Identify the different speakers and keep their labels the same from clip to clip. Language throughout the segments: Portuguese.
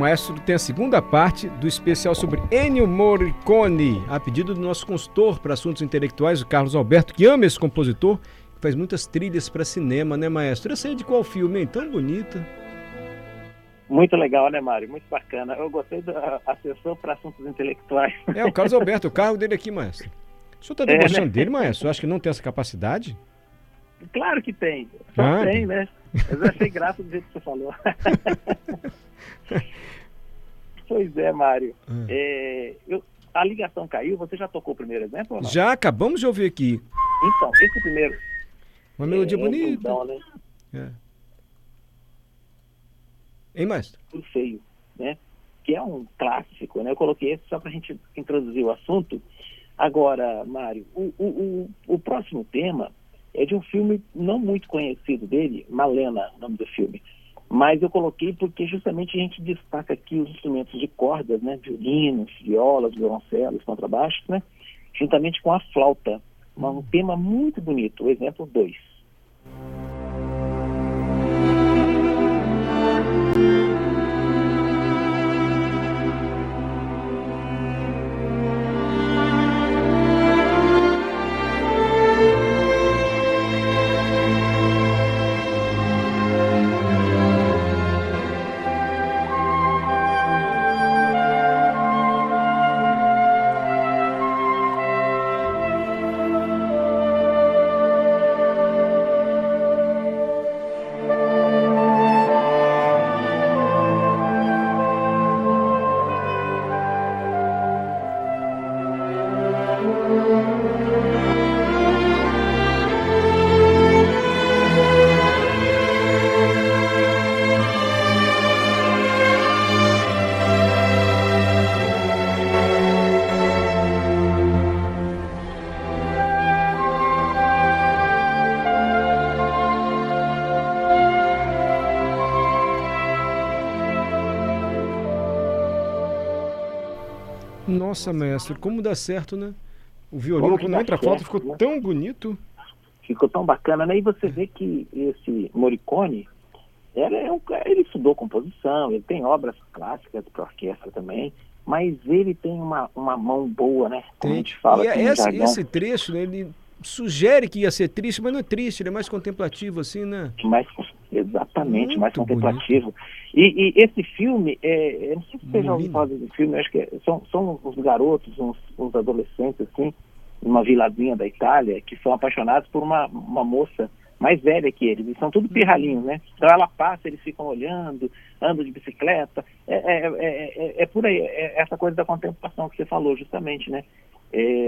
Speaker 1: Maestro tem a segunda parte do especial sobre Ennio Morricone, a pedido do nosso consultor para assuntos intelectuais, o Carlos Alberto, que ama esse compositor, que faz muitas trilhas para cinema, né, maestro? Eu sei de qual filme, hein? Tão bonita.
Speaker 2: Muito legal, né, Mário? Muito bacana. Eu gostei da assessor para assuntos intelectuais.
Speaker 1: É, o Carlos Alberto, o carro dele aqui, maestro. O senhor está debochando é, né? dele, maestro? Eu acho que não tem essa capacidade?
Speaker 2: Claro que tem. Só ah, tem, né? Mas eu achei graça do jeito que você falou. pois é, Mário. Ah. É, eu, a ligação caiu, você já tocou o primeiro exemplo?
Speaker 1: Já, acabamos de ouvir aqui.
Speaker 2: Então, esse primeiro.
Speaker 1: Uma melodia é, bonita. Então, né? É. Hein, maestro?
Speaker 2: O feio, né? Que é um clássico, né? Eu coloquei esse só para a gente introduzir o assunto. Agora, Mário, o, o, o, o próximo tema é de um filme não muito conhecido dele, Malena, o nome do filme. Mas eu coloquei porque justamente a gente destaca aqui os instrumentos de cordas, né? Violinos, violas, violoncelos, contrabaixos, né? Juntamente com a flauta. Um tema muito bonito. O exemplo 2.
Speaker 1: Nossa, mestre, como dá certo, né? O violino, quando entra a flauta, ficou né? tão bonito.
Speaker 2: Ficou tão bacana, né? E você vê que esse Morricone, ele, é um, ele estudou composição, ele tem obras clássicas para orquestra também, mas ele tem uma, uma mão boa, né?
Speaker 1: Como tem. a gente fala. E é esse, esse trecho, né, ele sugere que ia ser triste, mas não é triste, ele é mais contemplativo, assim, né?
Speaker 2: Mais, exatamente, Muito mais contemplativo. E, e, esse filme, é, eu não sei se você já ouviu falar desse filme, acho que é, são, são uns garotos, uns, uns adolescentes, assim, numa vilazinha da Itália, que são apaixonados por uma, uma moça mais velha que eles, e são tudo pirralhinhos, né? Então ela passa, eles ficam olhando, andam de bicicleta, é, é, é, é por aí, é essa coisa da contemplação que você falou, justamente, né?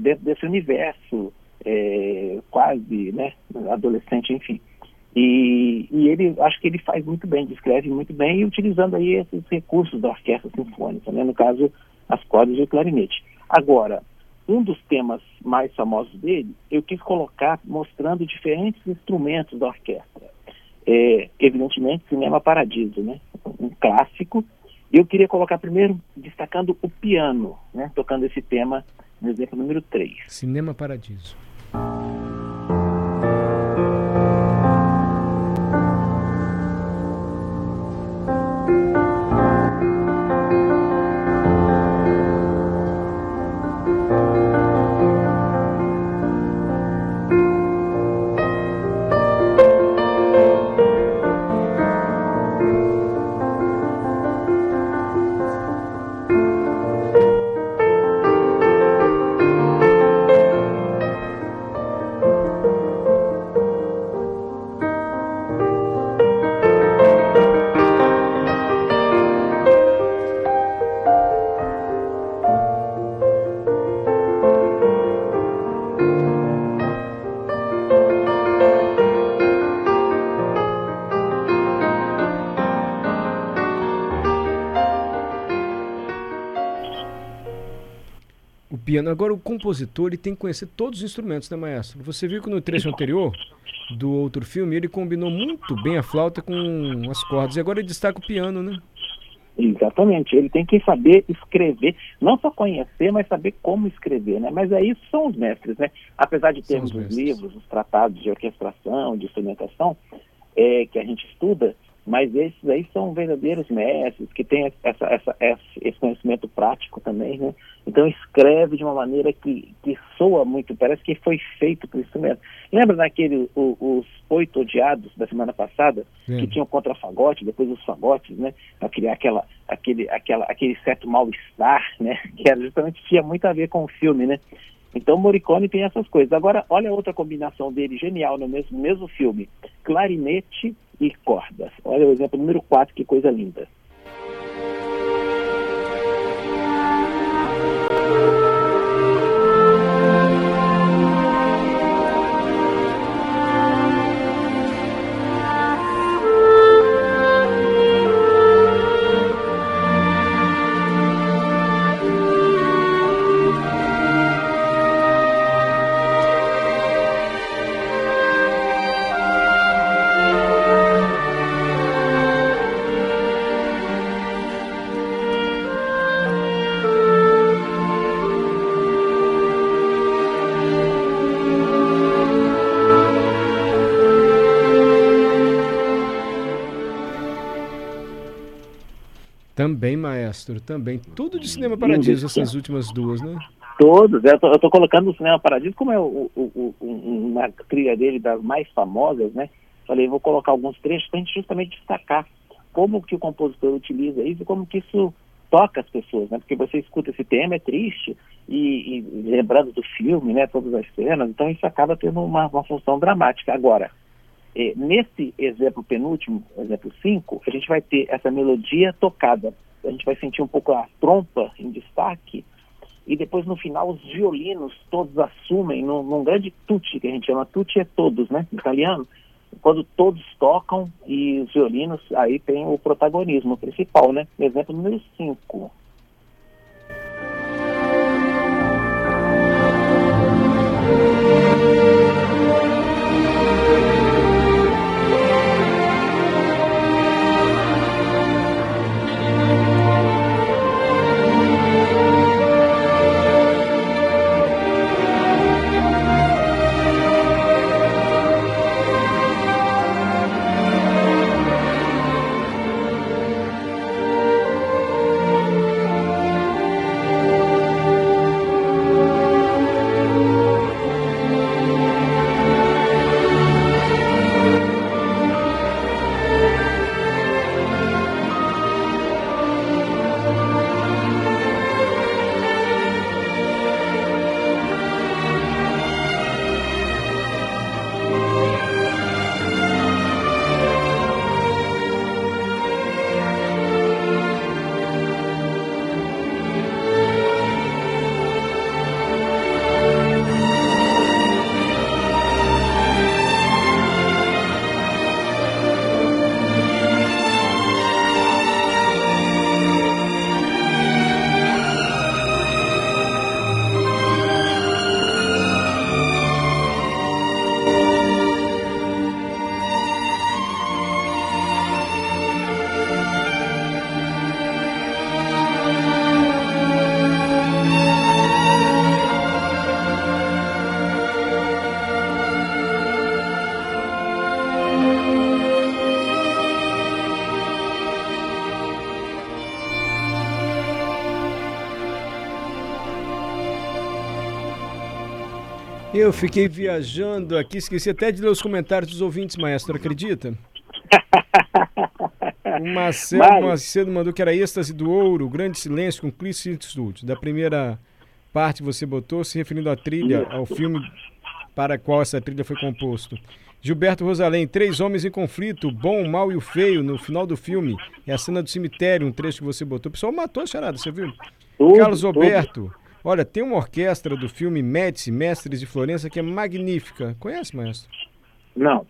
Speaker 2: dentro desse universo quase, né, adolescente, enfim. E, e, ele, acho que ele faz muito bem, descreve muito bem, e utilizando aí esses recursos da orquestra sinfônica, né? no caso, as cordas e o clarinete. Agora, um dos temas mais famosos dele, eu quis colocar mostrando diferentes instrumentos da orquestra. É, evidentemente, Cinema Paradiso, né? um clássico. Eu queria colocar primeiro destacando o piano, né? tocando esse tema no exemplo número 3.
Speaker 1: Cinema Paradiso. Piano. Agora, o compositor ele tem que conhecer todos os instrumentos, né, maestro? Você viu que no trecho anterior do outro filme ele combinou muito bem a flauta com as cordas. E agora ele destaca o piano, né?
Speaker 2: Exatamente. Ele tem que saber escrever, não só conhecer, mas saber como escrever, né? Mas aí são os mestres, né? Apesar de termos os, os livros, os tratados de orquestração, de instrumentação, é, que a gente estuda, mas esses aí são verdadeiros mestres que têm essa, essa, esse conhecimento prático também, né? Então escreve de uma maneira que, que soa muito, parece que foi feito para o instrumento. Lembra daquele, o, os oito odiados da semana passada, Sim. que tinham contra-fagote, depois os fagotes, né? Para criar aquela, aquele, aquela, aquele certo mal-estar, né? Que era justamente tinha muito a ver com o filme, né? Então Morricone tem essas coisas. Agora, olha outra combinação dele genial no mesmo, mesmo filme: clarinete e cordas. Olha o exemplo número 4, que coisa linda.
Speaker 1: Também. Tudo de Cinema Paradiso, essas últimas duas, né?
Speaker 2: Todos. Eu tô, eu tô colocando o Cinema Paradiso, como é o, o, o, uma trilha dele das mais famosas, né? Falei, vou colocar alguns trechos para a gente justamente destacar como que o compositor utiliza isso e como que isso toca as pessoas, né? Porque você escuta esse tema, é triste, e, e lembrando do filme, né? Todas as cenas, então isso acaba tendo uma, uma função dramática. Agora, é, nesse exemplo penúltimo, exemplo 5, a gente vai ter essa melodia tocada. A gente vai sentir um pouco a trompa em destaque e depois no final os violinos todos assumem num, num grande tutti, que a gente chama tutti é todos, né, italiano, quando todos tocam e os violinos aí tem o protagonismo principal, né? Exemplo número 5.
Speaker 1: Eu fiquei viajando aqui, esqueci até de ler os comentários dos ouvintes, maestro, acredita? O Marcelo Macedo mandou que era êxtase do ouro, grande silêncio com Clint Eastwood. Da primeira parte que você botou, se referindo à trilha, ao filme para qual essa trilha foi composto. Gilberto Rosalém, Três Homens em Conflito, Bom, o Mal e o Feio, no final do filme. É a cena do cemitério, um trecho que você botou. O pessoal matou a charada, você viu? Tudo, Carlos Alberto, olha, tem uma orquestra do filme Médici, Mestres de Florença, que é magnífica. Conhece, maestro?
Speaker 2: Não.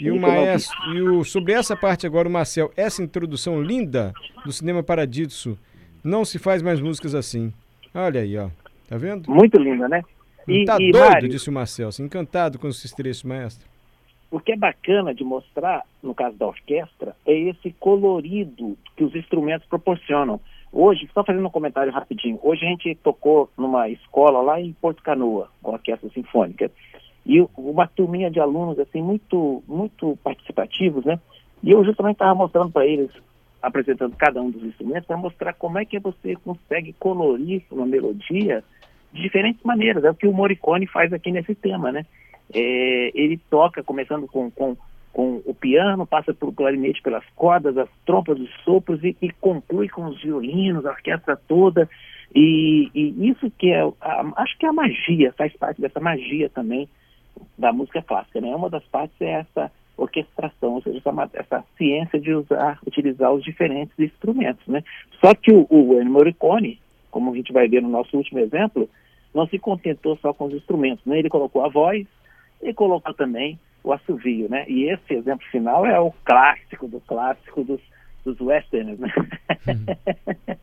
Speaker 1: E o maestro, e o, sobre essa parte agora, o Marcel, essa introdução linda do cinema Paradiso, não se faz mais músicas assim. Olha aí, ó. Tá vendo?
Speaker 2: Muito linda, né?
Speaker 1: E, tá e, doido, Mário, disse o Marcel, assim, encantado com esses trechos, maestro.
Speaker 2: O que é bacana de mostrar, no caso da orquestra, é esse colorido que os instrumentos proporcionam. Hoje, só fazendo um comentário rapidinho, hoje a gente tocou numa escola lá em Porto Canoa, com a orquestra sinfônica, e uma turminha de alunos, assim, muito, muito participativos, né? E eu justamente estava mostrando para eles, apresentando cada um dos instrumentos, para mostrar como é que você consegue colorir uma melodia de diferentes maneiras. É o que o Morricone faz aqui nesse tema, né? É, ele toca começando com, com, com, o piano, passa pelo clarinete, pelas cordas, as trompas, os sopros e, e conclui com os violinos, a orquestra toda. E, e isso que é, a, acho que é a magia, faz parte dessa magia também da música clássica, né? Uma das partes é essa orquestração, ou seja, essa, essa ciência de usar, utilizar os diferentes instrumentos, né? Só que o, o Ennio Morricone, como a gente vai ver no nosso último exemplo, não se contentou só com os instrumentos, né? Ele colocou a voz e colocou também o assovio, né? E esse exemplo final é o clássico do clássico dos, dos westerns, né?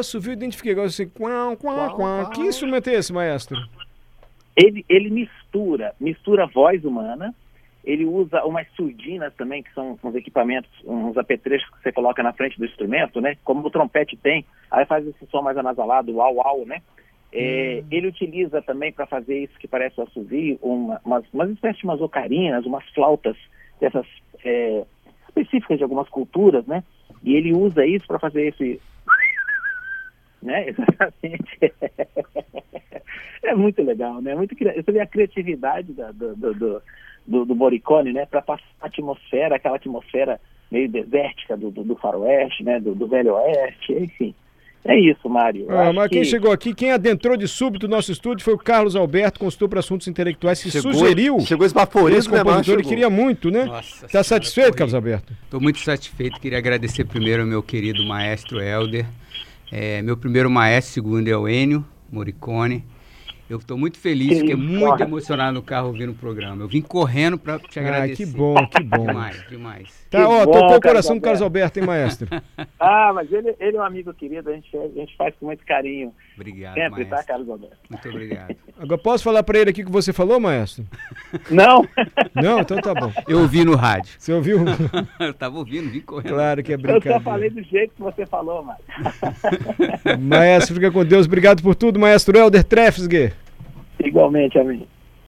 Speaker 2: Uhum.
Speaker 1: assovio identifiquei agora assim, quão, quão, quão. Que instrumento é esse, maestro?
Speaker 2: Ele, ele mistura, mistura a voz humana, ele usa umas surdinas também, que são uns equipamentos, uns apetrechos que você coloca na frente do instrumento, né? Como o trompete tem, aí faz esse som mais anasalado, uau, uau, né? É, hum. Ele utiliza também para fazer isso que parece o assovio, uma, umas, umas espécies de umas ocarinas, umas flautas dessas é, específicas de algumas culturas, né? E ele usa isso para fazer esse né? Exatamente. é muito legal, né? Muito, você vê a criatividade da, do, do, do, do Morricone, né? Para passar a atmosfera, aquela atmosfera meio desértica do, do, do faroeste, né? Do, do velho oeste, enfim. É isso, Mário.
Speaker 1: Ah, mas quem chegou aqui, quem adentrou de súbito no nosso estúdio foi o Carlos Alberto, consultor para assuntos intelectuais, que chegou, sugeriu.
Speaker 3: Chegou esbaforido,
Speaker 1: esse né, compositor, ele queria muito, né? Está satisfeito, Carlos Alberto?
Speaker 4: Estou muito satisfeito. Queria agradecer primeiro ao meu querido maestro Helder é, meu primeiro maestro, segundo é o Enio Morricone. Eu estou muito feliz, fiquei muito emocionado no carro ouvindo o programa. Eu vim correndo para te agradecer.
Speaker 1: Ah, que bom, que bom.
Speaker 4: demais, demais.
Speaker 1: Tá, ó, bom, tocou o coração do Carlos Alberto, hein, maestro?
Speaker 2: ah, mas ele, ele é um amigo querido, a gente, a gente faz com muito carinho.
Speaker 4: Obrigado,
Speaker 2: Sempre, tá, maestro. tá, Carlos Alberto?
Speaker 4: Muito obrigado.
Speaker 1: Agora, posso falar para ele aqui o que você falou, maestro?
Speaker 2: Não.
Speaker 1: Não? Então tá bom.
Speaker 4: Eu ouvi no rádio.
Speaker 1: Você ouviu?
Speaker 4: Eu tava ouvindo, vim correndo.
Speaker 1: Claro que é brincadeira.
Speaker 2: Eu só falei do jeito que você falou, maestro.
Speaker 1: maestro, fica com Deus. Obrigado por tudo, maestro Helder Trefsger.
Speaker 2: Igualmente, amigo.